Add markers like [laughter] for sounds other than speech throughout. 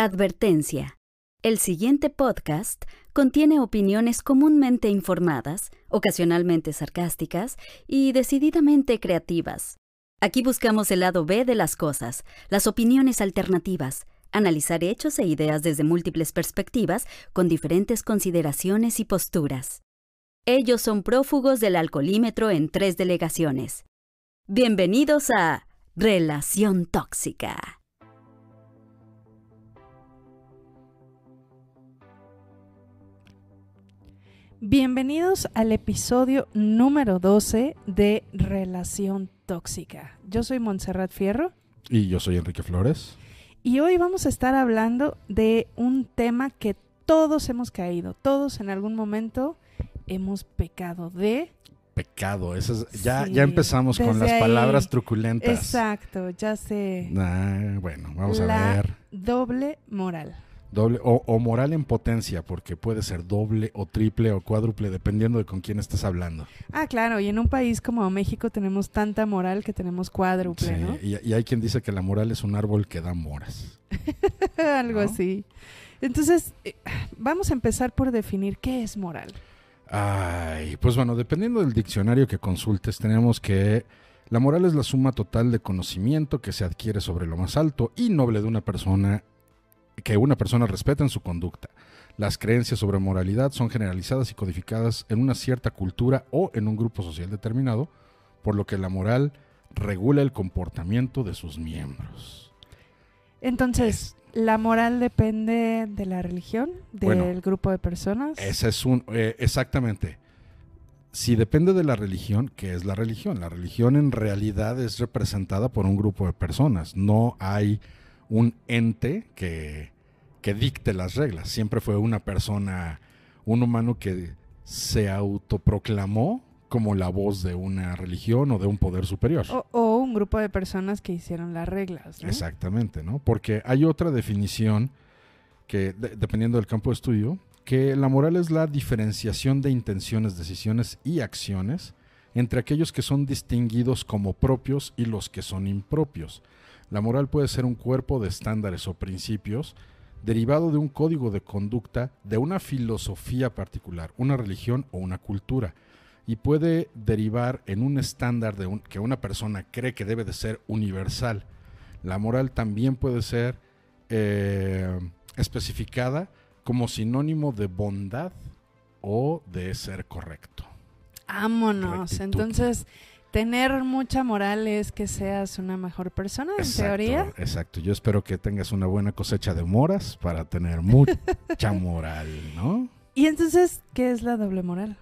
Advertencia. El siguiente podcast contiene opiniones comúnmente informadas, ocasionalmente sarcásticas y decididamente creativas. Aquí buscamos el lado B de las cosas, las opiniones alternativas, analizar hechos e ideas desde múltiples perspectivas con diferentes consideraciones y posturas. Ellos son prófugos del alcoholímetro en tres delegaciones. Bienvenidos a Relación Tóxica. Bienvenidos al episodio número 12 de Relación Tóxica. Yo soy Montserrat Fierro. Y yo soy Enrique Flores. Y hoy vamos a estar hablando de un tema que todos hemos caído, todos en algún momento hemos pecado de... Pecado, eso ya, ya empezamos con las palabras truculentas. Exacto, ya sé. Ah, bueno, vamos a ver. Doble moral. Doble, o, moral en potencia, porque puede ser doble o triple o cuádruple, dependiendo de con quién estés hablando. Ah, claro, y en un país como México tenemos tanta moral que tenemos cuádruple, ¿no? Y, hay quien dice que la moral es un árbol que da moras. [laughs] Algo así. Entonces, eh, vamos a empezar por definir qué es moral. Ay, pues bueno, dependiendo del diccionario que consultes, tenemos que la moral es la suma total de conocimiento que se adquiere sobre lo más alto y noble de una persona que una persona respeta en su conducta. Las creencias sobre moralidad son generalizadas y codificadas en una cierta cultura o en un grupo social determinado, por lo que la moral regula el comportamiento de sus miembros. Entonces, ¿la moral depende de la religión, del grupo de personas? Ese es un, eh, exactamente. Si depende de la religión, ¿qué es la religión? La religión en realidad es representada por un grupo de personas. No hay un ente que, dicte las reglas. Siempre fue una persona, un humano que se autoproclamó como la voz de una religión o de un poder superior. O, un grupo de personas que hicieron las reglas. Exactamente, ¿no? Porque hay otra definición que, dependiendo del campo de estudio, que la moral es la diferenciación de intenciones, decisiones y acciones entre aquellos que son distinguidos como propios y los que son impropios. La moral puede ser un cuerpo de estándares o principios derivado de un código de conducta, de una filosofía particular, una religión o una cultura, y puede derivar en un estándar de que una persona cree que debe de ser universal. La moral también puede ser eh, especificada como sinónimo de bondad o de ser correcto. Vámonos. Entonces, tener mucha moral es que seas una mejor persona, en teoría. Exacto. Yo espero que tengas una buena cosecha de moras para tener mucha [laughs] moral, ¿no? Y entonces, ¿qué es la doble moral?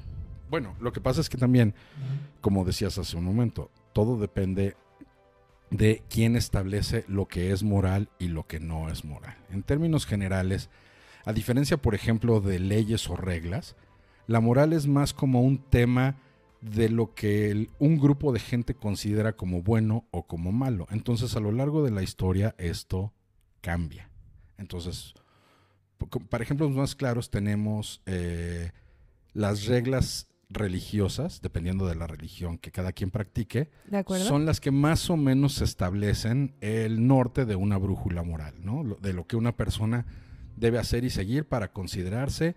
Bueno, lo que pasa es que también, como decías hace un momento, todo depende de quién establece lo que es moral y lo que no es moral. En términos generales, a diferencia, por ejemplo, de leyes o reglas, la moral es más como un tema de lo que un grupo de gente considera como bueno o como malo. Entonces, a lo largo de la historia, esto cambia. Entonces, para ejemplos más claros, tenemos eh, las reglas religiosas, dependiendo de la religión que cada quien practique, son las que más o menos establecen el norte de una brújula moral, ¿no? De lo que una persona debe hacer y seguir para considerarse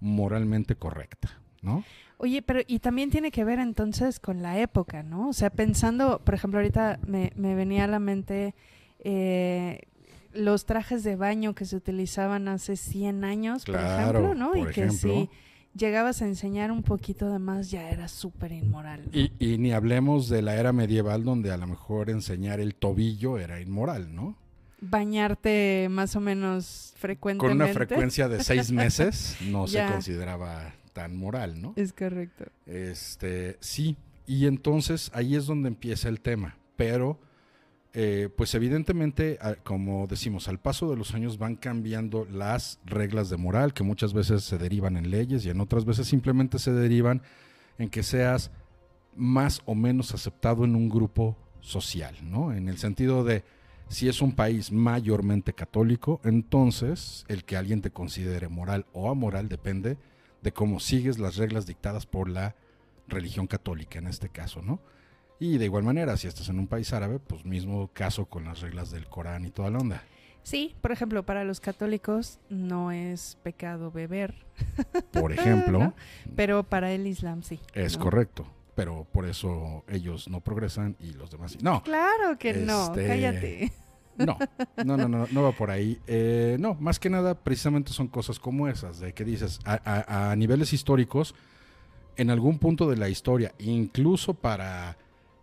moralmente correcta, ¿no? Oye, pero y también tiene que ver entonces con la época, ¿no? O sea, pensando, por ejemplo, ahorita me, venía a la mente eh, los trajes de baño que se utilizaban hace 100 años, por ejemplo, ¿no? y que si llegabas a enseñar un poquito de más ya era súper inmoral. Y, y ni hablemos de la era medieval donde a lo mejor enseñar el tobillo era inmoral, ¿no? bañarte más o menos frecuentemente. Con una frecuencia de seis meses [laughs] no se consideraba tan moral, ¿no? Es correcto. Este, sí, y entonces ahí es donde empieza el tema, pero eh, pues evidentemente, como decimos, al paso de los años van cambiando las reglas de moral, que muchas veces se derivan en leyes y en otras veces simplemente se derivan en que seas más o menos aceptado en un grupo social, ¿no? En el sentido de, si es un país mayormente católico, entonces el que alguien te considere moral o amoral depende de cómo sigues las reglas dictadas por la religión católica en este caso, ¿no? Y de igual manera, si estás en un país árabe, pues mismo caso con las reglas del Corán y toda la onda. Sí, por ejemplo, para los católicos no es pecado beber. Por [laughs] ejemplo. ¿No? Pero para el Islam sí. Es ¿no? correcto. Pero por eso ellos no progresan y los demás sí. No, Claro que no, Este, cállate. No, no, no, no, no va por ahí. Eh, no, más que nada, precisamente son cosas como esas, de que dices, a, a- a niveles históricos, en algún punto de la historia, incluso para,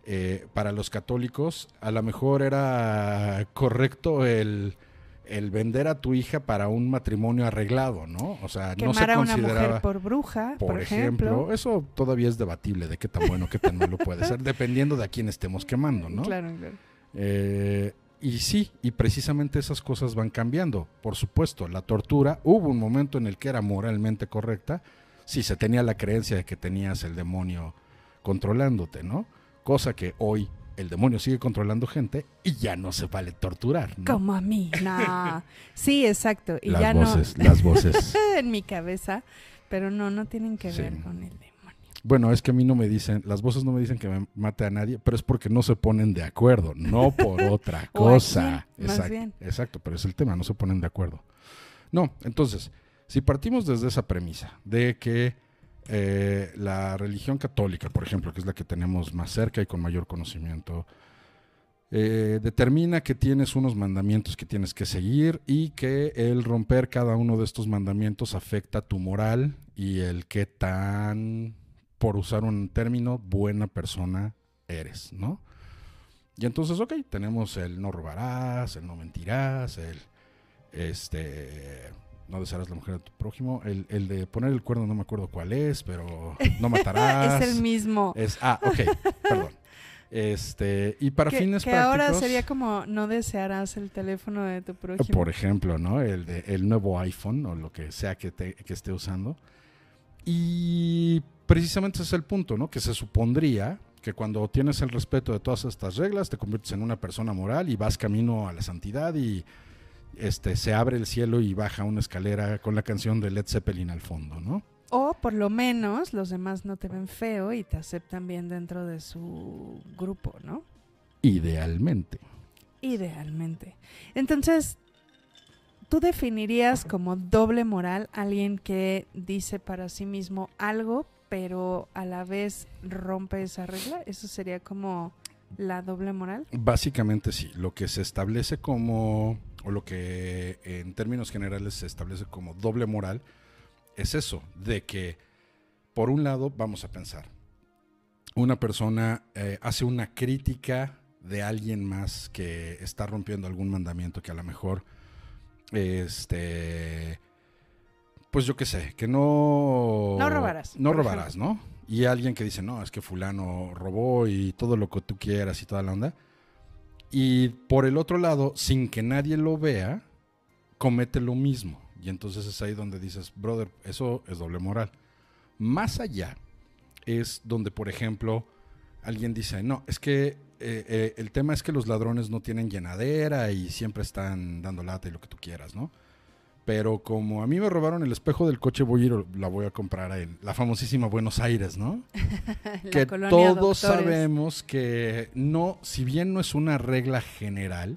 eh, para los católicos, a lo mejor era correcto el, el vender a tu hija para un matrimonio arreglado, ¿no? O sea, no se a una consideraba... mujer por bruja, por, Por ejemplo, eso todavía es debatible de qué tan bueno, qué tan malo puede ser, dependiendo de a quién estemos quemando, ¿no? [laughs] Claro, claro. Eh, y sí, y precisamente esas cosas van cambiando. Por supuesto, la tortura, hubo un momento en el que era moralmente correcta, si se tenía la creencia de que tenías el demonio controlándote, ¿no? Cosa que hoy el demonio sigue controlando gente y ya no se vale torturar, ¿no? Como a mí. Nah. [laughs] Sí, exacto. Y las ya voces, las voces. no [laughs] en mi cabeza, pero no, no tienen que Sí. ver con el. Bueno, es que a mí no me dicen, las voces no me dicen que me mate a nadie, pero es porque no se ponen de acuerdo, no por [laughs] otra cosa. más exacto, bien. exacto, pero es el tema, no se ponen de acuerdo. No, entonces, si partimos desde esa premisa de que eh, la religión católica, por ejemplo, que es la que tenemos más cerca y con mayor conocimiento, eh, determina que tienes unos mandamientos que tienes que seguir y que el romper cada uno de estos mandamientos afecta tu moral y el qué tan, por usar un término, buena persona eres, ¿no? Y entonces, ok, tenemos el no robarás, el no mentirás, el este no desearás la mujer de tu prójimo, el, el de poner el cuerno no me acuerdo cuál es, pero no [laughs] matarás. es el mismo. Es- ah, ok, perdón. Este, y para que, fines que prácticos. ahora sería como no desearás el teléfono de tu prójimo. Por ejemplo, ¿no? El, de, el nuevo iPhone o lo que sea que, te- que esté usando. Y precisamente ese es el punto, ¿no? Que se supondría que cuando tienes el respeto de todas estas reglas, te conviertes en una persona moral y vas camino a la santidad y este, se abre el cielo y baja una escalera con la canción de Led Zeppelin al fondo, ¿no? O por lo menos los demás no te ven feo y te aceptan bien dentro de su grupo, ¿no? Idealmente. Idealmente. Entonces, ¿tú definirías como doble moral a alguien que dice para sí mismo algo, pero a la vez rompe esa regla? ¿Eso sería como la doble moral? Básicamente sí, lo que se establece como, o lo que en términos generales se establece como doble moral, es eso, de que, por un lado, vamos a pensar, una persona eh, hace una crítica de alguien más que está rompiendo algún mandamiento que a lo mejor, este, pues yo qué sé, que no... No robarás, No robarás, ¿no? Y alguien que dice, no, es que fulano robó y todo lo que tú quieras y toda la onda. Y por el otro lado, sin que nadie lo vea, comete lo mismo. Y entonces es ahí donde dices, brother, eso es doble moral. Más allá es donde, por ejemplo, alguien dice, no, es que eh, eh, el tema es que los ladrones no tienen llenadera y siempre están dando lata y lo que tú quieras, ¿no? Pero como a mí me robaron el espejo del coche, voy a ir, la voy a comprar en la famosísima Buenos Aires, ¿no? [laughs] La que todos Doctores. sabemos que no, si bien no es una regla general,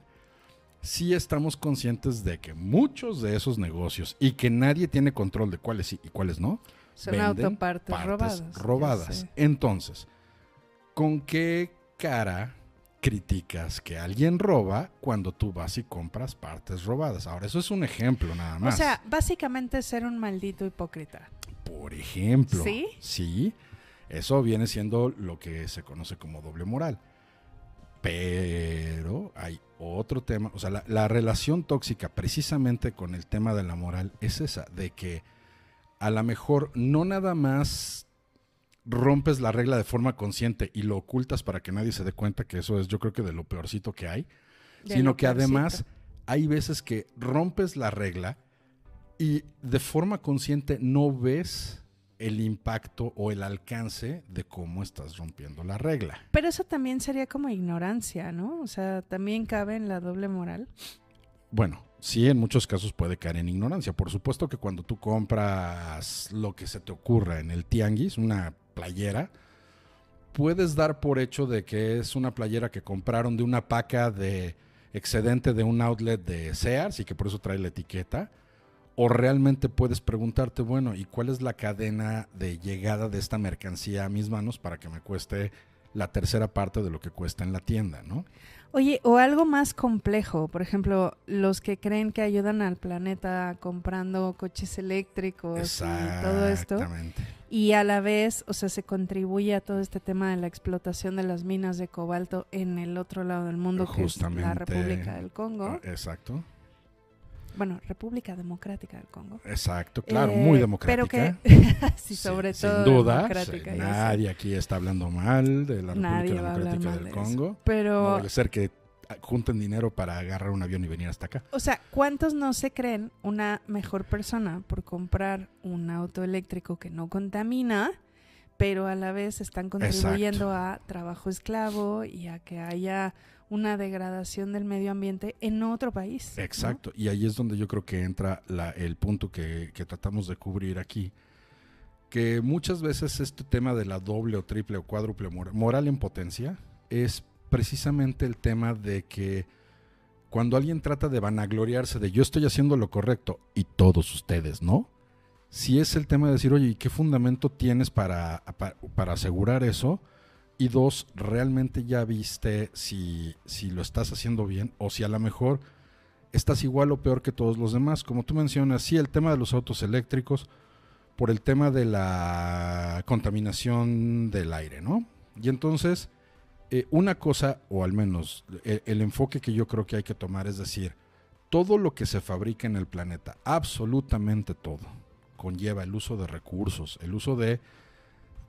sí estamos conscientes de que muchos de esos negocios y que nadie tiene control de cuáles sí y cuáles no, Son venden autopartes partes robadas. robadas. Entonces, ¿con qué cara criticas que alguien roba cuando tú vas y compras partes robadas? Ahora, eso es un ejemplo nada O más. sea, básicamente ser un maldito hipócrita. Por ejemplo. ¿Sí? Sí. Eso viene siendo lo que se conoce como doble moral. Pero hay otro tema. O sea, la, la relación tóxica precisamente con el tema de la moral es esa, de que a lo mejor no nada más rompes la regla de forma consciente y lo ocultas para que nadie se dé cuenta que eso es yo creo que de lo peorcito que hay, De sino que además hay veces que rompes la regla y de forma consciente no ves el impacto o el alcance de cómo estás rompiendo la regla. Pero eso también sería como ignorancia, ¿no? O sea, también cabe en la doble moral. Bueno, sí, en muchos casos puede caer en ignorancia. Por supuesto que cuando tú compras lo que se te ocurra en el tianguis, una playera, puedes dar por hecho de que es una playera que compraron de una paca de excedente de un outlet de Sears y que por eso trae la etiqueta. O realmente puedes preguntarte, bueno, ¿y cuál es la cadena de llegada de esta mercancía a mis manos para que me cueste la tercera parte de lo que cuesta en la tienda, ¿no? Oye, o algo más complejo, por ejemplo, los que creen que ayudan al planeta comprando coches eléctricos y todo esto. Y a la vez, o sea, se contribuye a todo este tema de la explotación de las minas de cobalto en el otro lado del mundo, que es la República del Congo. Ah, exacto. Bueno, República Democrática del Congo. Exacto, claro, muy eh, democrática. Pero que, [laughs] sí, sobre todo. Sin duda, nadie aquí está hablando mal de la República Democrática del Congo. Pero. No ser que junten dinero para agarrar un avión y venir hasta acá. O sea, ¿cuántos no se creen una mejor persona por comprar un auto eléctrico que no contamina, pero a la vez están contribuyendo a trabajo esclavo y a que haya una degradación del medio ambiente en otro país? Exacto, y ahí es donde yo creo que entra el punto que, tratamos de cubrir aquí que muchas veces este tema de la doble o triple o cuádruple moral en potencia es precisamente el tema de que cuando alguien trata de vanagloriarse de yo estoy haciendo lo correcto y todos ustedes, ¿no? Si es el tema de decir, oye, ¿y qué fundamento tienes para, asegurar eso? Y dos, ¿realmente ya viste si, si lo estás haciendo bien o si a lo mejor estás igual o peor que todos los demás? Como tú mencionas, sí, el tema de los autos eléctricos, por el tema de la contaminación del aire, ¿no? Y entonces eh, una cosa, o al menos el, el, enfoque que yo creo que hay que tomar es decir, todo lo que se fabrica en el planeta, absolutamente todo, conlleva el uso de recursos, el uso de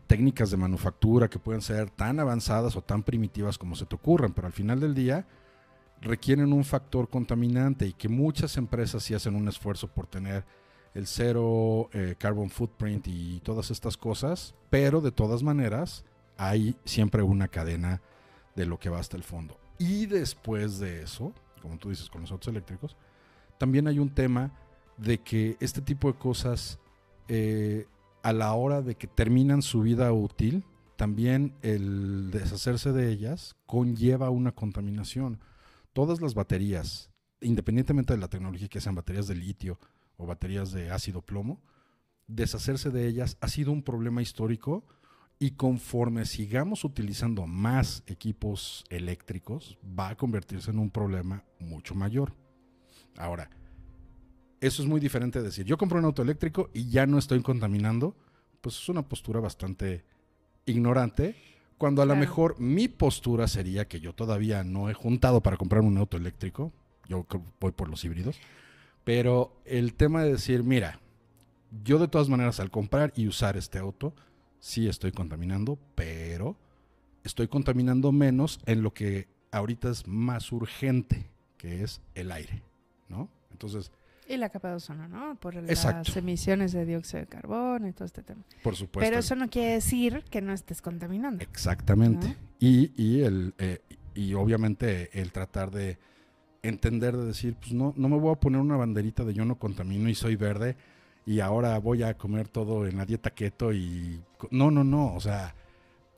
técnicas de manufactura que pueden ser tan avanzadas o tan primitivas como se te ocurran, pero al final del día requieren un factor contaminante y que muchas empresas sí hacen un esfuerzo por tener el cero eh, carbon footprint y todas estas cosas, pero de todas maneras hay siempre una cadena de lo que va hasta el fondo. Y después de eso, como tú dices con los autos eléctricos, también hay un tema de que este tipo de cosas, eh, a la hora de que terminan su vida útil, también el deshacerse de ellas conlleva una contaminación. Todas las baterías, independientemente de la tecnología que sean baterías de litio o baterías de ácido plomo, deshacerse de ellas ha sido un problema histórico y conforme sigamos utilizando más equipos eléctricos, va a convertirse en un problema mucho mayor. Ahora, eso es muy diferente de decir, yo compro un auto eléctrico y ya no estoy contaminando, pues es una postura bastante ignorante, cuando a lo mejor mi postura sería que yo todavía no he juntado para comprar un auto eléctrico, yo voy por los híbridos, pero el tema de decir, mira, yo de todas maneras al comprar y usar este auto, sí estoy contaminando, pero estoy contaminando menos en lo que ahorita es más urgente, que es el aire, ¿no? Entonces... Y la capa de ozono, ¿no? Por las emisiones de dióxido de carbono y todo este tema. Por supuesto. Pero eso no quiere decir que no estés contaminando. Exactamente. Y, y, el, eh, y obviamente el tratar de entender, de decir, pues no, no me voy a poner una banderita de yo no contamino y soy verde, y ahora voy a comer todo en la dieta keto y no, no, no, o sea,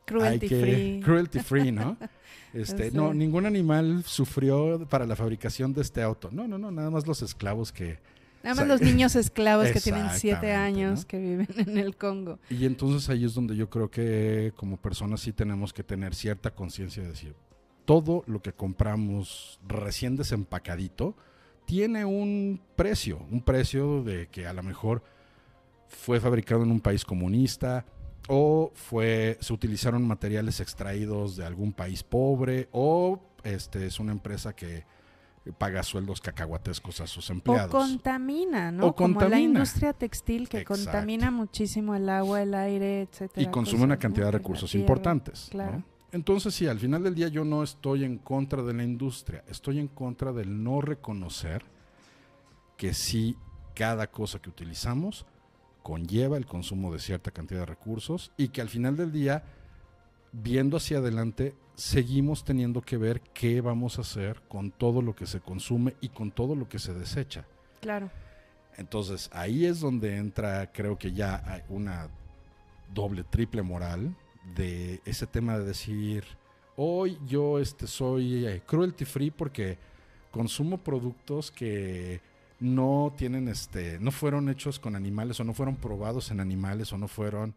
cruelty free. [laughs] Cruelty free, ¿no? Este, no, ningún animal sufrió para la fabricación de este auto. No, no, no, nada más los esclavos que Nada más los niños esclavos que tienen siete años que viven [laughs] en el Congo. Y entonces ahí es donde yo creo que como personas sí tenemos que tener cierta conciencia de decir, todo lo que compramos recién desempacadito, tiene un precio, un precio de que a lo mejor fue fabricado en un país comunista o fue se utilizaron materiales extraídos de algún país pobre o este es una empresa que paga sueldos cacahuatescos a sus empleados. O contamina, ¿no? O Como la industria textil que contamina muchísimo el agua, el aire, etcétera. Y consume una cantidad de recursos importantes. Claro. Entonces, sí, al final del día yo no estoy en contra de la industria, estoy en contra del no reconocer que sí cada cosa que utilizamos conlleva el consumo de cierta cantidad de recursos y que al final del día, viendo hacia adelante, seguimos teniendo que ver qué vamos a hacer con todo lo que se consume y con todo lo que se desecha. Claro. Entonces, ahí es donde entra, creo que ya hay una doble, triple moral de ese tema de decir, hoy yo este, soy eh, cruelty free porque consumo productos que no tienen este, no fueron hechos con animales o no fueron probados en animales o no fueron,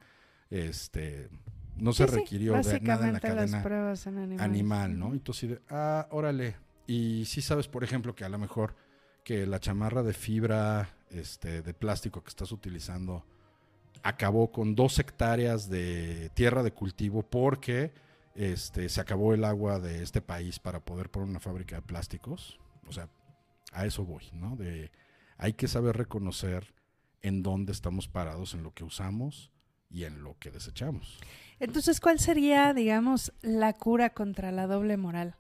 este, no se sí, requirió de nada en la las cadena pruebas en animales. animal, ¿no? Y tú sí de, ah, órale. Y sí sabes, por ejemplo, que a lo mejor que la chamarra de fibra, este, de plástico que estás utilizando acabó con dos hectáreas de tierra de cultivo porque este, se acabó el agua de este país para poder poner una fábrica de plásticos. O sea, a eso voy, ¿no? De, hay que saber reconocer en dónde estamos parados, en lo que usamos y en lo que desechamos. Entonces, ¿cuál sería, digamos, la cura contra la doble moral?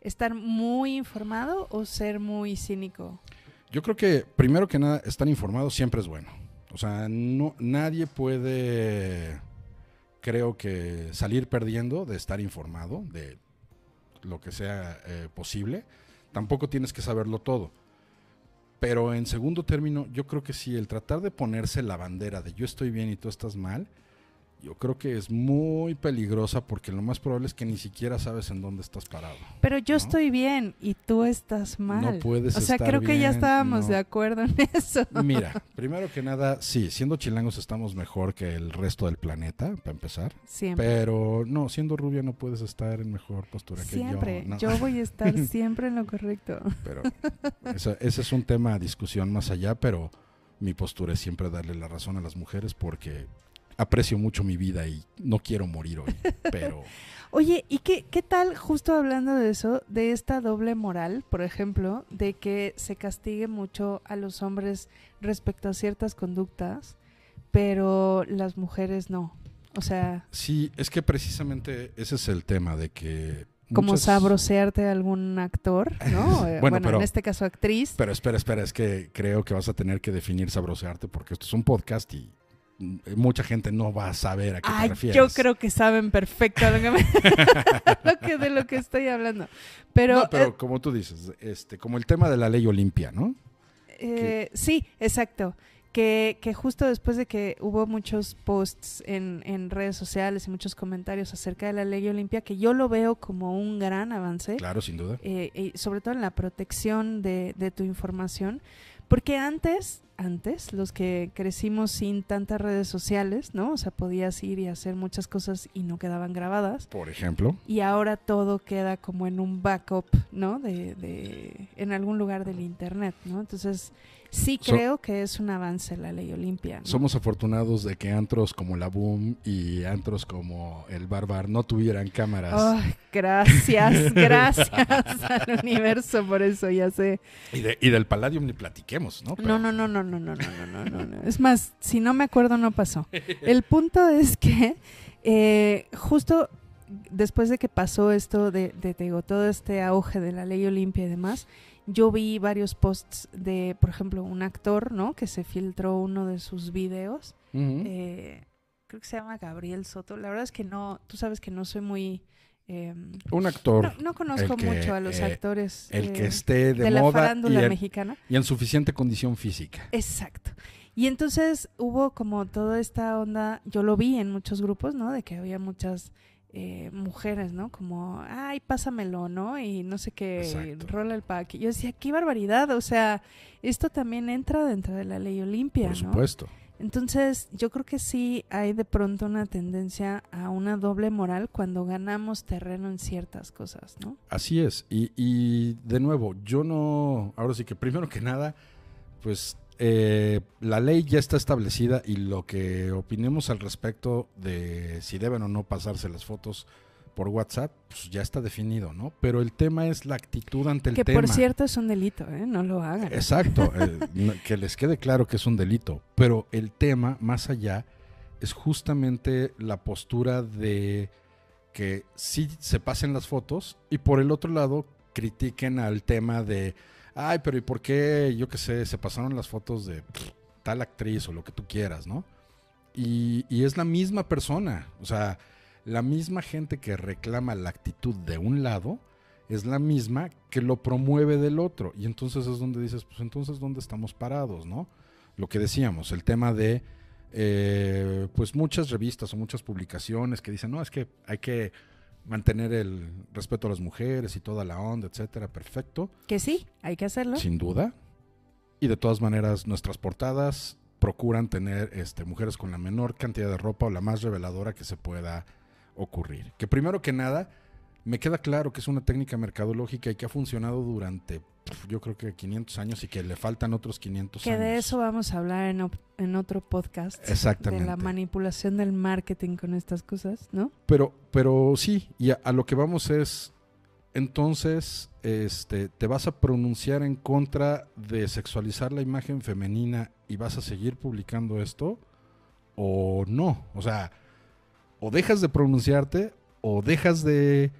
¿Estar muy informado o ser muy cínico? Yo creo que primero que nada estar informado siempre es bueno. O sea, no nadie puede creo que salir perdiendo de estar informado de lo que sea eh, posible. Tampoco tienes que saberlo todo. Pero en segundo término, yo creo que sí, el tratar de ponerse la bandera de yo estoy bien y tú estás mal, yo creo que es muy peligrosa porque lo más probable es que ni siquiera sabes en dónde estás parado. Pero yo ¿No? estoy bien y tú estás mal. No puedes O sea, estar creo que ya estábamos no. de acuerdo en [laughs] eso. Mira, primero que nada, sí, siendo chilangos estamos mejor que el resto del planeta, para empezar. Siempre. Pero no, siendo rubia no puedes estar en mejor postura Siempre. que yo. no. Yo voy a estar [laughs] siempre en lo correcto. Pero esa- ese es un tema a discusión más allá, pero mi postura es siempre darle la razón a las mujeres porque aprecio mucho mi vida y no quiero morir hoy. [laughs] Pero Oye, ¿y qué, qué tal, justo hablando de eso, de esta doble moral, por ejemplo, de que se castigue mucho a los hombres respecto a ciertas conductas, pero las mujeres no? O sea, sí, es que precisamente ese es el tema de que... como muchas- sabrosearte a algún actor, ¿no? [laughs] Eh, Bueno, bueno, pero- en este caso actriz. Pero espera, espera, es que creo que vas a tener que definir sabrosearte porque esto es un podcast y mucha gente no va a saber a qué te refieres. yo creo que saben perfecto lo que me- [laughs] lo que- de lo que estoy hablando. Pero, No, pero eh, como tú dices, este, como el tema de la ley Olimpia, ¿no? Eh, sí, exacto. Que, que justo después de que hubo muchos posts en, en redes sociales y muchos comentarios acerca de la ley Olimpia, que yo lo veo como un gran avance, Claro, sin duda. eh, y sobre todo en la protección de, de tu información, porque antes, antes, los que crecimos sin tantas redes sociales, ¿no? O sea, podías ir y hacer muchas cosas y no quedaban grabadas Por ejemplo, y ahora todo queda como en un backup, ¿no? De, de en algún lugar del internet, ¿no? Entonces sí So- creo que es un avance la ley Olimpia. ¿no? somos afortunados de que antros como la Boom y antros como el Barbar no tuvieran cámaras. Ay, gracias, [laughs] gracias al universo por eso, ya sé. Y, de- y del Palladium ni platiquemos, ¿no? Pero- No, no, no, no, no, no, no, no, no, no, no. Es más, si no me acuerdo, no pasó. [laughs] El punto es que eh, justo después de que pasó esto de, de, te digo, todo este auge de la ley Olimpia y demás, yo vi varios posts de, por ejemplo, un actor, ¿no? Que se filtró uno de sus videos. Eh, creo que se llama Gabriel Soto. La verdad es que no, tú sabes que no soy muy... eh, Un actor, no, no conozco el que, mucho a los eh, actores el eh, que esté de, de la moda y farándula en, mexicana. y en suficiente condición física. Exacto. Y entonces hubo como toda esta onda, yo lo vi en muchos grupos, ¿no? De que había muchas eh, mujeres, ¿no? Como, ay, pásamelo, ¿no? Y no sé qué, rola el pack. Y yo decía, qué barbaridad, o sea, esto también entra dentro de la ley Olimpia, Por ¿no? supuesto. Entonces, yo creo que sí hay de pronto una tendencia a una doble moral cuando ganamos terreno en ciertas cosas, ¿no? Así es. Y, y de nuevo, yo no. Ahora sí que primero que nada, pues eh, la ley ya está establecida y lo que opinemos al respecto de si deben o no pasarse las fotos por WhatsApp, pues ya está definido, ¿no? Pero el tema es la actitud ante el que tema. por cierto es un delito, ¿eh? No lo hagan. Exacto, [laughs] eh, que les quede claro que es un delito, pero el tema más allá es justamente la postura de que sí se pasen las fotos y por el otro lado critiquen al tema de, ay, pero ¿y por qué, yo qué sé, se pasaron las fotos de tal actriz o lo que tú quieras, ¿no? Y, y es la misma persona, o sea, la misma gente que reclama la actitud de un lado es la misma que lo promueve del otro. Y entonces es donde dices, pues entonces, ¿dónde estamos parados, no? Lo que decíamos, el tema de, eh, pues muchas revistas o muchas publicaciones que dicen, no, es que hay que mantener el respeto a las mujeres y toda la onda, etcétera, perfecto. Que sí, hay que hacerlo. Sin duda. Y de todas maneras, nuestras portadas procuran tener este, mujeres con la menor cantidad de ropa o la más reveladora que se pueda ocurrir. Que primero que nada, me queda claro que es una técnica mercadológica y que ha funcionado durante, yo creo que 500 años y que le faltan otros 500 Que años. de eso vamos a hablar en, en otro podcast. Exactamente. De la manipulación del marketing con estas cosas, ¿no? Pero, pero sí, y a, a lo que vamos es, entonces, este, te vas a pronunciar en contra de sexualizar la imagen femenina y vas a seguir publicando esto o no. O sea, o dejas de pronunciarte o dejas de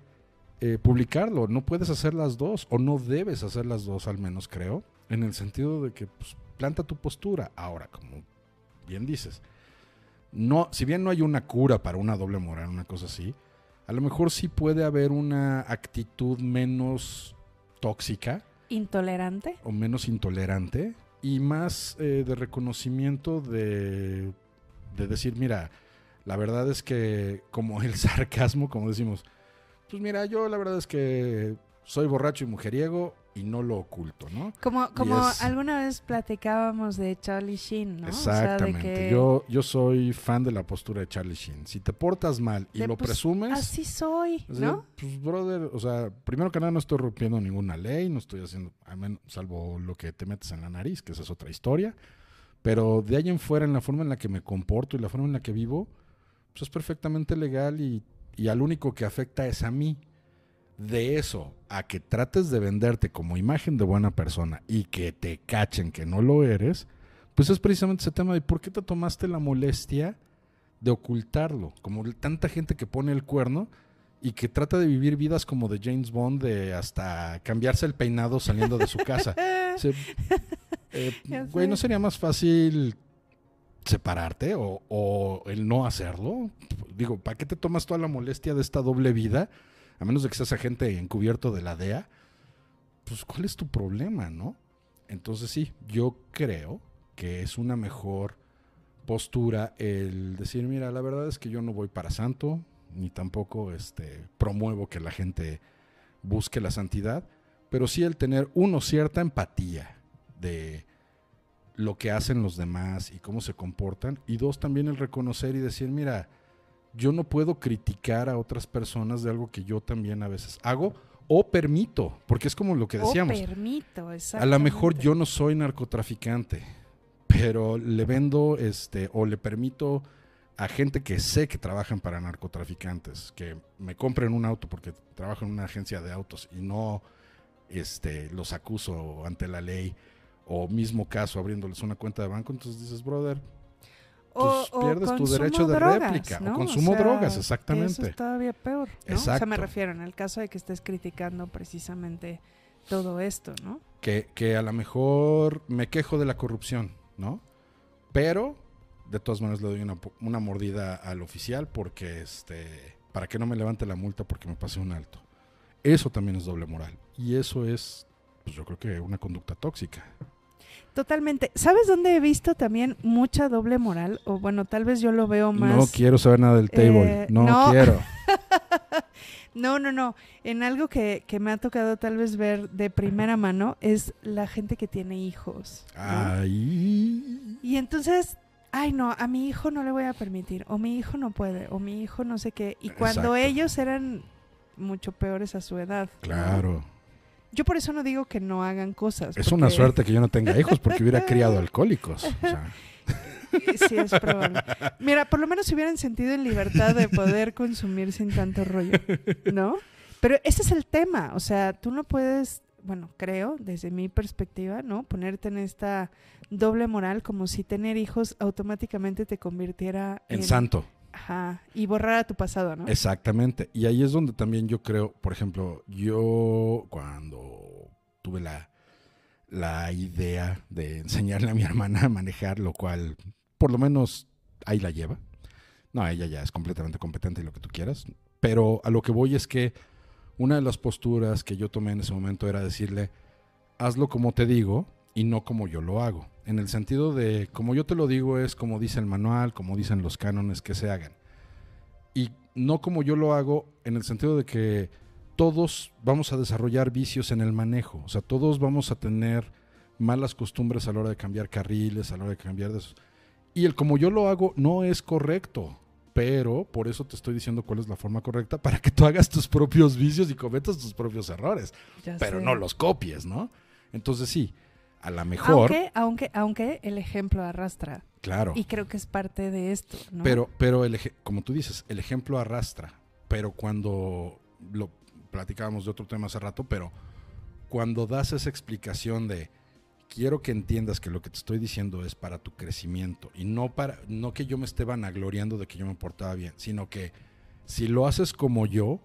eh, publicarlo. No puedes hacer las dos o no debes hacer las dos, al menos creo, en el sentido de que pues, planta tu postura. Ahora, como bien dices, no, si bien no hay una cura para una doble moral, una cosa así, a lo mejor sí puede haber una actitud menos tóxica Intolerante. o menos intolerante y más eh, de reconocimiento de, de decir, mira, la verdad es que como el [laughs] sarcasmo, como decimos, pues mira, yo la verdad es que soy borracho y mujeriego y no lo oculto, ¿no? Como, como es- alguna vez platicábamos de Charlie Sheen, ¿no? O sea, de Exactamente. que Yo, yo soy fan de la postura de Charlie Sheen. Si te portas mal y de, lo pues, presumes... Así soy, ¿no? Pues, brother, o sea, primero que nada no estoy rompiendo ninguna ley, no estoy haciendo, a salvo lo que te metes en la nariz, que esa es otra historia. Pero de ahí en fuera, en la forma en la que me comporto y la forma en la que vivo, pues es perfectamente legal y, y al único que afecta es a mí. De eso a que trates de venderte como imagen de buena persona y que te cachen que no lo eres, pues es precisamente ese tema de por qué te tomaste la molestia de ocultarlo. Como tanta gente que pone el cuerno y que trata de vivir vidas como de James Bond, de hasta cambiarse el peinado saliendo de su casa. [laughs] Eh, güey. ¿no sería más fácil separarte o, el no hacerlo? Digo, ¿para qué te tomas toda la molestia de esta doble vida? A menos de que seas agente encubierto de la DEA. Pues, ¿cuál es tu problema, no? Entonces, sí, yo creo que es una mejor postura el decir, mira, la verdad es que yo no voy para santo, ni tampoco este, promuevo que la gente busque la santidad, pero sí el tener, uno, cierta empatía de lo que hacen los demás y cómo se comportan, y dos, también el reconocer y decir, mira, yo no puedo criticar a otras personas de algo que yo también a veces hago o permito, porque es como lo que decíamos. O permito, A lo mejor yo no soy narcotraficante, pero le vendo este o le permito a gente que sé que trabajan para narcotraficantes, que me compren un auto porque trabajo en una agencia de autos y no este los acuso ante la ley o mismo caso abriéndoles una cuenta de banco, entonces dices, brother, pues pierdes tu derecho de drogas, réplica, o consumo sea, drogas, exactamente. Eso es todavía peor, ¿no? O sea, me refiero en el caso de que estés criticando precisamente todo esto, ¿no? que, que a lo mejor me quejo de la corrupción, ¿no? Pero de todas maneras le doy una, una mordida al oficial porque este para que no me levante la multa porque me pase un alto. Eso también es doble moral y eso es pues yo creo que una conducta tóxica. Totalmente. ¿Sabes dónde he visto también mucha doble moral? O bueno, tal vez yo lo veo más... No quiero saber nada del table, Eh, no, no. quiero. [laughs] No, no, no. En algo que, que me ha tocado tal vez ver de primera mano es la gente que tiene hijos. ¿no? Ay. Y entonces, ay no, a mi hijo no le voy a permitir, o mi hijo no puede, o mi hijo no sé qué. Y cuando Exacto. ellos eran mucho peores a su edad. ¿no? Yo por eso no digo que no hagan cosas. Es una suerte que yo no tenga hijos porque hubiera [laughs] criado alcohólicos. O sea, Sí, es probable. Mira, por lo menos se hubieran sentido en libertad de poder consumir sin tanto rollo, ¿no? Pero ese es el tema, o sea, tú no puedes, bueno, creo, desde mi perspectiva, ¿no? Ponerte en esta doble moral como si tener hijos automáticamente te convirtiera en santo. Ajá, y borrar a tu pasado, ¿no? Exactamente. Y ahí es donde también yo creo, por ejemplo, yo cuando tuve la, la idea de enseñarle a mi [laughs] hermana a manejar, lo cual por lo menos ahí la lleva. No, ella ya es completamente competente y lo que tú quieras. Pero a lo que voy es que una de las posturas que yo tomé en ese momento era decirle, hazlo como te digo y no como yo lo hago. En el sentido de, como yo te lo digo, es como dice el manual, como dicen los cánones que se hagan. Y no como yo lo hago en el sentido de que todos vamos a desarrollar vicios en el manejo. O sea, todos vamos a tener malas costumbres a la hora de cambiar carriles, a la hora de cambiar de esos. Y el como yo lo hago no es correcto. Pero por eso te estoy diciendo cuál es la forma correcta para que tú hagas tus propios vicios y cometas tus propios errores. Ya pero sé. no los copies, ¿no? Entonces sí, a lo mejor, Aunque, aunque, aunque el ejemplo arrastra. claro. Y creo que es parte de esto, ¿no? Pero, pero el como tú dices, el ejemplo arrastra. Pero cuando lo platicábamos de otro tema hace rato, pero cuando das esa explicación de quiero que entiendas que lo que te estoy diciendo es para tu crecimiento y no para no que yo me esté vanagloriando de que yo me portaba bien, sino que si lo haces como yo,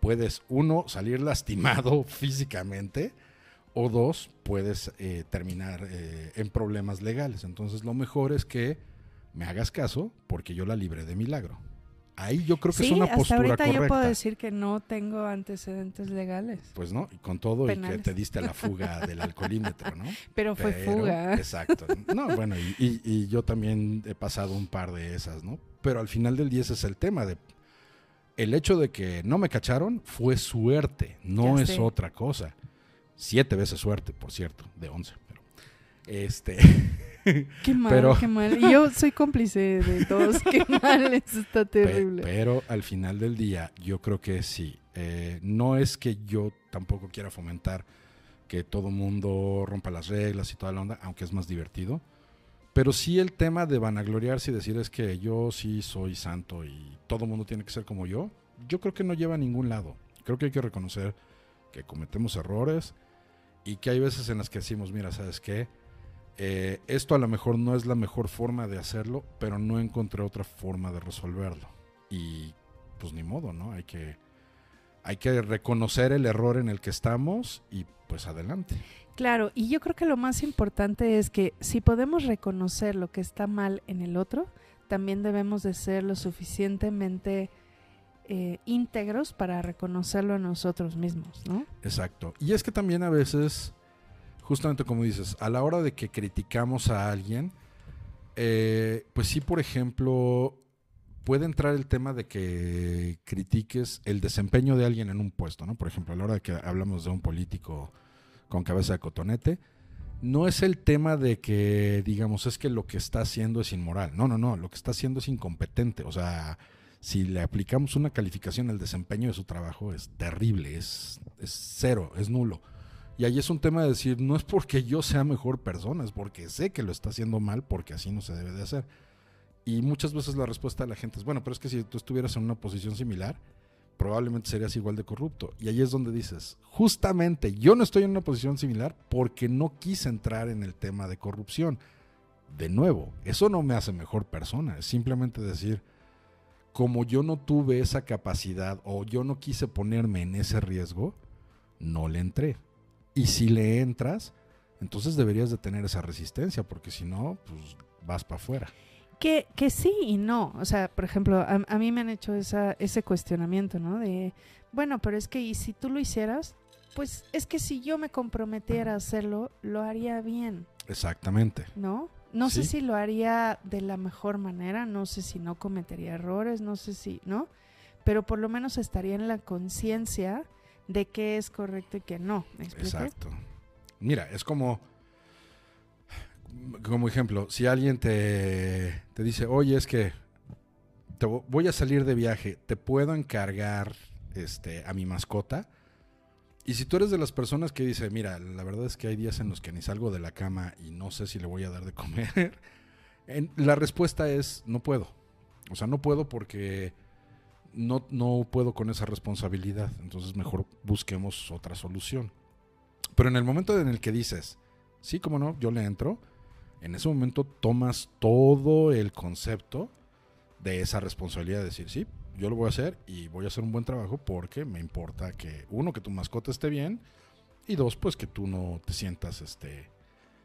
puedes uno salir lastimado [laughs] físicamente o dos puedes eh, terminar eh, en problemas legales. Entonces lo mejor es que me hagas caso porque yo la libré de milagro. Ahí yo creo que sí, es una hasta postura ahorita correcta. yo puedo decir que no tengo antecedentes legales. Pues no, y con todo y que te diste a la fuga [laughs] del alcoholímetro, ¿no? Pero fue Pero- fuga. Exacto. No, bueno, y, y- y yo también he pasado un par de esas, ¿no? Pero al final del día ese es el tema de... El hecho de que no me cacharon fue suerte, no Ya es sé. otra cosa. Siete veces suerte, por cierto, de once. Pero, este, [laughs] Qué mal, Pero- qué mal. Y yo [laughs] soy cómplice de todos. Qué mal, eso está terrible. Pero al final del día, yo creo que sí. Eh, no es que yo tampoco quiera fomentar que todo mundo rompa las reglas y toda la onda, aunque es más divertido. Pero sí el tema de vanagloriarse y decir es que yo sí soy santo y todo mundo tiene que ser como yo, yo creo que no lleva a ningún lado. Creo que hay que reconocer que cometemos errores y que hay veces en las que decimos, mira, ¿sabes qué? Eh, esto a lo mejor no es la mejor forma de hacerlo, pero no encontré otra forma de resolverlo. Y pues ni modo, ¿no? Hay que, hay que reconocer el error en el que estamos y pues adelante. Claro, y yo creo que lo más importante es que si podemos reconocer lo que está mal en el otro, también debemos de ser lo suficientemente eh, íntegros para reconocerlo en nosotros mismos, ¿no? Exacto. Y es que también a veces, justamente como dices, a la hora de que criticamos a alguien, eh, pues sí, por ejemplo, puede entrar el tema de que critiques el desempeño de alguien en un puesto, ¿no? Por ejemplo, a la hora de que hablamos de un político con cabeza de cotonete, no es el tema de que, digamos, es que lo que está haciendo es inmoral. No, no, no, lo que está haciendo es incompetente. O sea, si le aplicamos una calificación al desempeño de su trabajo, es terrible, es, es cero, es nulo. Y ahí es un tema de decir, no es porque yo sea mejor persona, es porque sé que lo está haciendo mal, porque así no se debe de hacer. Y muchas veces la respuesta de la gente es, bueno, pero es que si tú estuvieras en una posición similar, probablemente serías igual de corrupto. Y ahí es donde dices, justamente yo no estoy en una posición similar porque no quise entrar en el tema de corrupción. De nuevo, eso no me hace mejor persona, es simplemente decir, como yo no tuve esa capacidad o yo no quise ponerme en ese riesgo, no le entré. Y si le entras, entonces deberías de tener esa resistencia, porque si no, pues vas para afuera. Que, que sí y no. O sea, por ejemplo, a, a mí me han hecho esa, ese cuestionamiento, ¿no? De, bueno, pero es que y si tú lo hicieras, pues es que si yo me comprometiera a hacerlo, lo haría bien, Exactamente. ¿no? No sé si lo haría de la mejor manera, no sé si no cometería errores, no sé si, ¿no? Pero por lo menos estaría en la conciencia de qué es correcto y qué no. Exacto. Mira, es como, como ejemplo, si alguien te, te dice, oye, es que te vo- voy a salir de viaje, ¿te puedo encargar este, a mi mascota? Y si tú eres de las personas que dice, mira, la verdad es que hay días en los que ni salgo de la cama y no sé si le voy a dar de comer, [laughs] la respuesta es, no puedo. O sea, no puedo porque no, no puedo con esa responsabilidad. Entonces mejor busquemos otra solución. Pero en el momento en el que dices, sí, como no, yo le entro, en ese momento tomas todo el concepto de esa responsabilidad de decir, sí, yo lo voy a hacer y voy a hacer un buen trabajo porque me importa que, uno, que tu mascota esté bien y dos, pues que tú no te sientas este,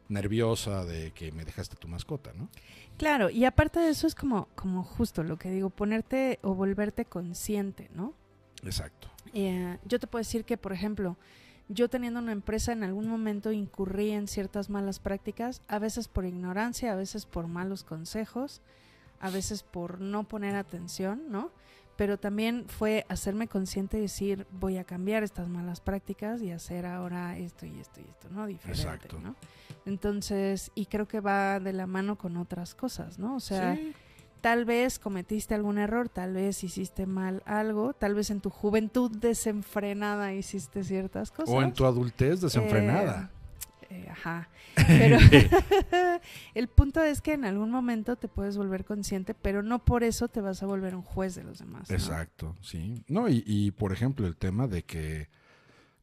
nerviosa de que me dejaste tu mascota, ¿no? Claro, y aparte de eso es como, como justo lo que digo, ponerte o volverte consciente, ¿no? Exacto. Eh, yo te puedo decir que, por ejemplo, yo teniendo una empresa en algún momento incurrí en ciertas malas prácticas, a veces por ignorancia, a veces por malos consejos, a veces por no poner atención, ¿no? Pero también fue hacerme consciente y decir, voy a cambiar estas malas prácticas y hacer ahora esto y esto y esto, ¿no? Diferente, Exacto. ¿no? Entonces, y creo que va de la mano con otras cosas, ¿no? O sea, Sí. tal vez cometiste algún error, tal vez hiciste mal algo, tal vez en tu juventud desenfrenada hiciste ciertas cosas. O en tu adultez desenfrenada. Eh, eh, ajá. Pero [laughs] el punto es que en algún momento te puedes volver consciente, pero no por eso te vas a volver un juez de los demás. Exacto, sí. No, y, y, por ejemplo, el tema de que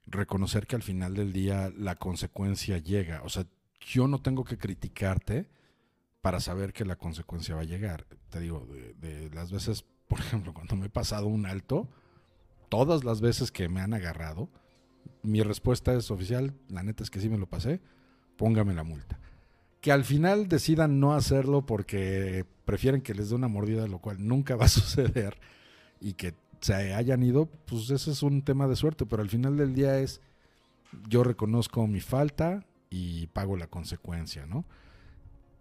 reconocer que al final del día la consecuencia llega. O sea, yo no tengo que criticarte para saber que la consecuencia va a llegar. Te digo, de, de las veces, por [laughs] ejemplo, cuando me he pasado un alto, todas las veces que me han agarrado, mi respuesta es oficial, la neta es que sí me lo pasé, póngame la multa. Que al final decidan no hacerlo porque prefieren que les dé una mordida, lo cual nunca va a [laughs] suceder, y que se hayan ido, pues ese es un tema de suerte, pero al final del día es, yo reconozco mi falta y pago la consecuencia, ¿no?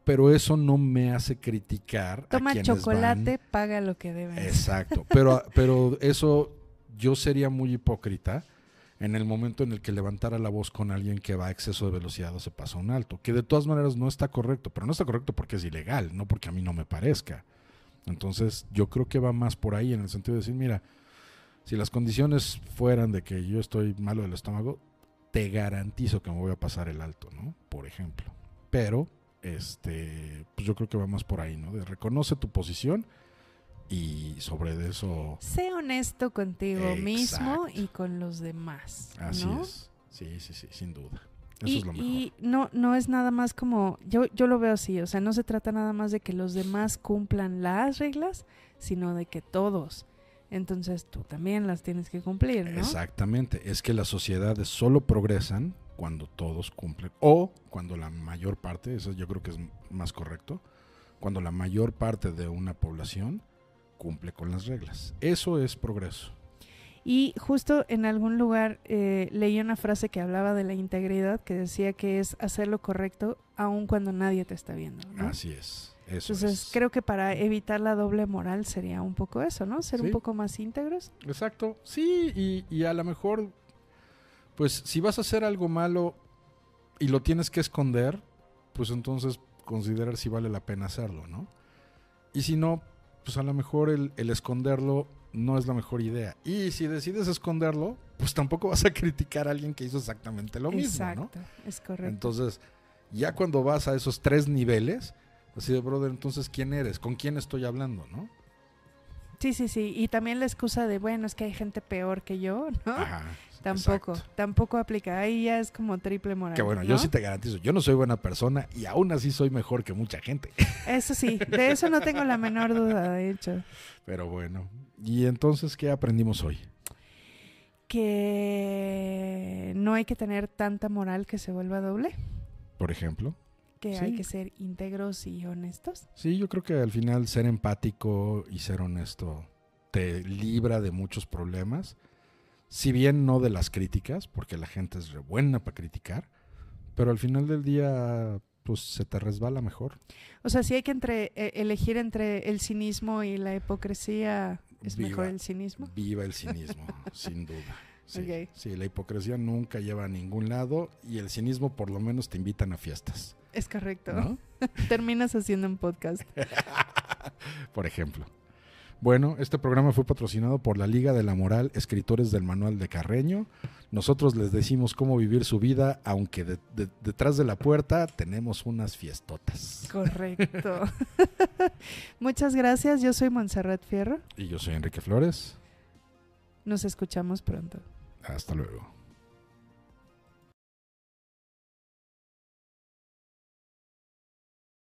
Pero eso no me hace criticar. Toma a quienes chocolate, van. paga lo que debes. Exacto, pero, pero eso yo sería muy hipócrita en el momento en el que levantara la voz con alguien que va a exceso de velocidad o se pasa un alto, que de todas maneras no está correcto, pero no está correcto porque es ilegal, no porque a mí no me parezca. Entonces yo creo que va más por ahí en el sentido de decir, mira, si las condiciones fueran de que yo estoy malo del estómago, te garantizo que me voy a pasar el alto, ¿no? Por ejemplo. Pero, este, pues yo creo que va más por ahí, ¿no? De reconoce tu posición y sobre eso... Sé honesto contigo Exacto. mismo y con los demás. Así es. Sí, sí, sí, sin duda. Eso Y, es lo mejor. y no, no es nada más como, yo, yo lo veo así, o sea, no se trata nada más de que los demás cumplan las reglas, sino de que todos. Entonces tú también las tienes que cumplir, ¿no? Exactamente. Es que las sociedades solo progresan cuando todos cumplen. O cuando la mayor parte, eso yo creo que es más correcto, cuando la mayor parte de una población cumple con las reglas. Eso es progreso. Y justo en algún lugar eh, leí una frase que hablaba de la integridad, que decía que es hacer lo correcto aun cuando nadie te está viendo, ¿no? Así es. Eso Entonces es. creo que para evitar la doble moral sería un poco eso, ¿no? Ser un poco más íntegros. Exacto. Sí, y, y a lo mejor, pues si vas a hacer algo malo y lo tienes que esconder, pues entonces considerar si vale la pena hacerlo, ¿no? Y si no, pues a lo mejor el, el esconderlo no es la mejor idea. Y si decides esconderlo, pues tampoco vas a criticar a alguien que hizo exactamente lo mismo, ¿no? Exacto, es correcto. Entonces, ya cuando vas a esos tres niveles, así de, brother, entonces, ¿quién eres? ¿Con quién estoy hablando, no? sí, sí, sí. Y también la excusa de, bueno, es que hay gente peor que yo, ¿no? Ajá. Tampoco, exacto. tampoco aplica. Ahí ya es como triple moral. Que bueno, ¿no? yo sí te garantizo, yo no soy buena persona y aún así soy mejor que mucha gente. [laughs] Eso sí, de eso no tengo la menor duda, de hecho. Pero bueno, ¿y entonces qué aprendimos hoy? Que no hay que tener tanta moral que se vuelva doble, Por ejemplo. que Sí. hay que ser íntegros y honestos. Sí, yo creo que al final ser empático y ser honesto te libra de muchos problemas. Si bien no de las críticas, porque la gente es re buena para criticar, pero al final del día, pues se te resbala mejor. O sea, si hay que entre, eh, elegir entre el cinismo y la hipocresía, es Viva. mejor el cinismo. Viva el cinismo, [laughs] sin duda. Sí, sí, la hipocresía nunca lleva a ningún lado y el cinismo por lo menos te invitan a fiestas. Es correcto. ¿no? [laughs] Terminas haciendo un podcast. [laughs] por ejemplo. Bueno, este programa fue patrocinado por la Liga de la Moral, escritores del Manual de Carreño. Nosotros les decimos cómo vivir su vida, aunque de- de- detrás de la puerta tenemos unas fiestotas. Correcto. [laughs] Muchas gracias. Yo soy Montserrat Fierro. Y yo soy Enrique Flores. Nos escuchamos pronto. Hasta luego.